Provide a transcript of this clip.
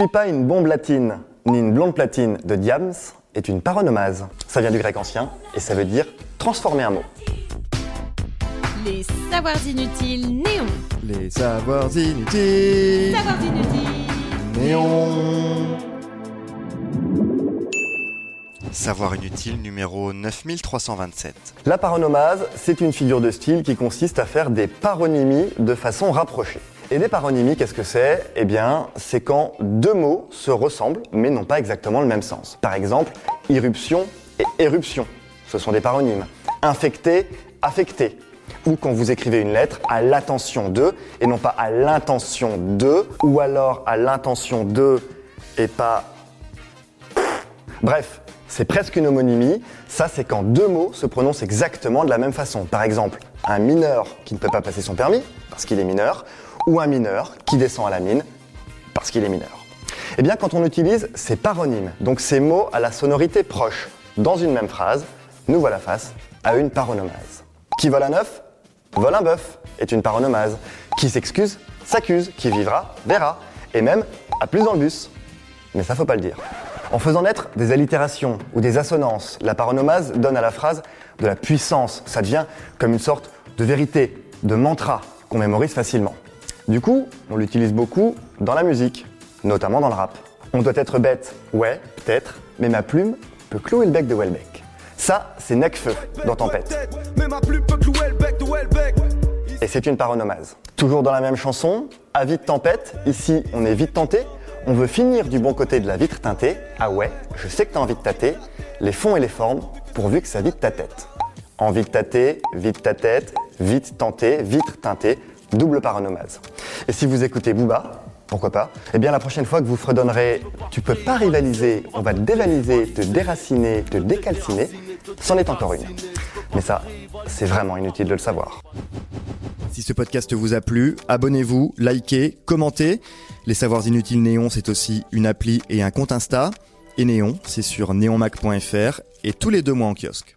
suis pas une bombe latine, ni une blonde platine de Diams est une paronomase. Ça vient du grec ancien et ça veut dire transformer un mot. Les savoirs inutiles néons. Les savoirs inutiles. Savoirs inutiles. Néon. Savoir inutile numéro 9327. La paronomase, c'est une figure de style qui consiste à faire des paronymies de façon rapprochée. Et des paronymies, qu'est-ce que c'est? Eh bien, c'est quand deux mots se ressemblent mais n'ont pas exactement le même sens. Par exemple, irruption et éruption, ce sont des paronymes. Infecté, affecté. Ou quand vous écrivez une lettre à l'attention de et non pas à l'intention de, ou alors à l'intention de et pas Bref, c'est presque une homonymie. Ça, c'est quand deux mots se prononcent exactement de la même façon. Par exemple, un mineur qui ne peut pas passer son permis parce qu'il est mineur, ou un mineur qui descend à la mine parce qu'il est mineur. Eh bien, quand on utilise ces paronymes, donc ces mots à la sonorité proche, dans une même phrase, nous voilà face à une paronomase. Qui vole un œuf Vole un bœuf est une paronomase. Qui s'excuse S'accuse. Qui vivra Verra. Et même à plus dans le bus. Mais ça faut pas le dire. En faisant naître des allitérations ou des assonances, la paronomase donne à la phrase de la puissance. Ça devient comme une sorte de vérité, de mantra qu'on mémorise facilement. Du coup, on l'utilise beaucoup dans la musique, notamment dans le rap. On doit être bête, ouais, peut-être, mais ma plume peut clouer le bec de Welbeck. Ça, c'est Necfeu dans Tempête. Et c'est une paronomase. Toujours dans la même chanson, à vite tempête, ici on est vite tenté, on veut finir du bon côté de la vitre teintée. Ah ouais, je sais que t'as envie de tâter, les fonds et les formes, pourvu que ça vide ta tête. Envie de tâter, vide ta tête, vite tenter, vitre teintée, double paronomase. Et si vous écoutez Booba, pourquoi pas Eh bien la prochaine fois que vous fredonnerez Tu peux pas rivaliser, on va te dévaliser, te déraciner, te décalciner, c'en est encore une. Mais ça, c'est vraiment inutile de le savoir. Si ce podcast vous a plu, abonnez-vous, likez, commentez. Les Savoirs Inutiles Néon, c'est aussi une appli et un compte Insta. Et Néon, c'est sur neonmac.fr et tous les deux mois en kiosque.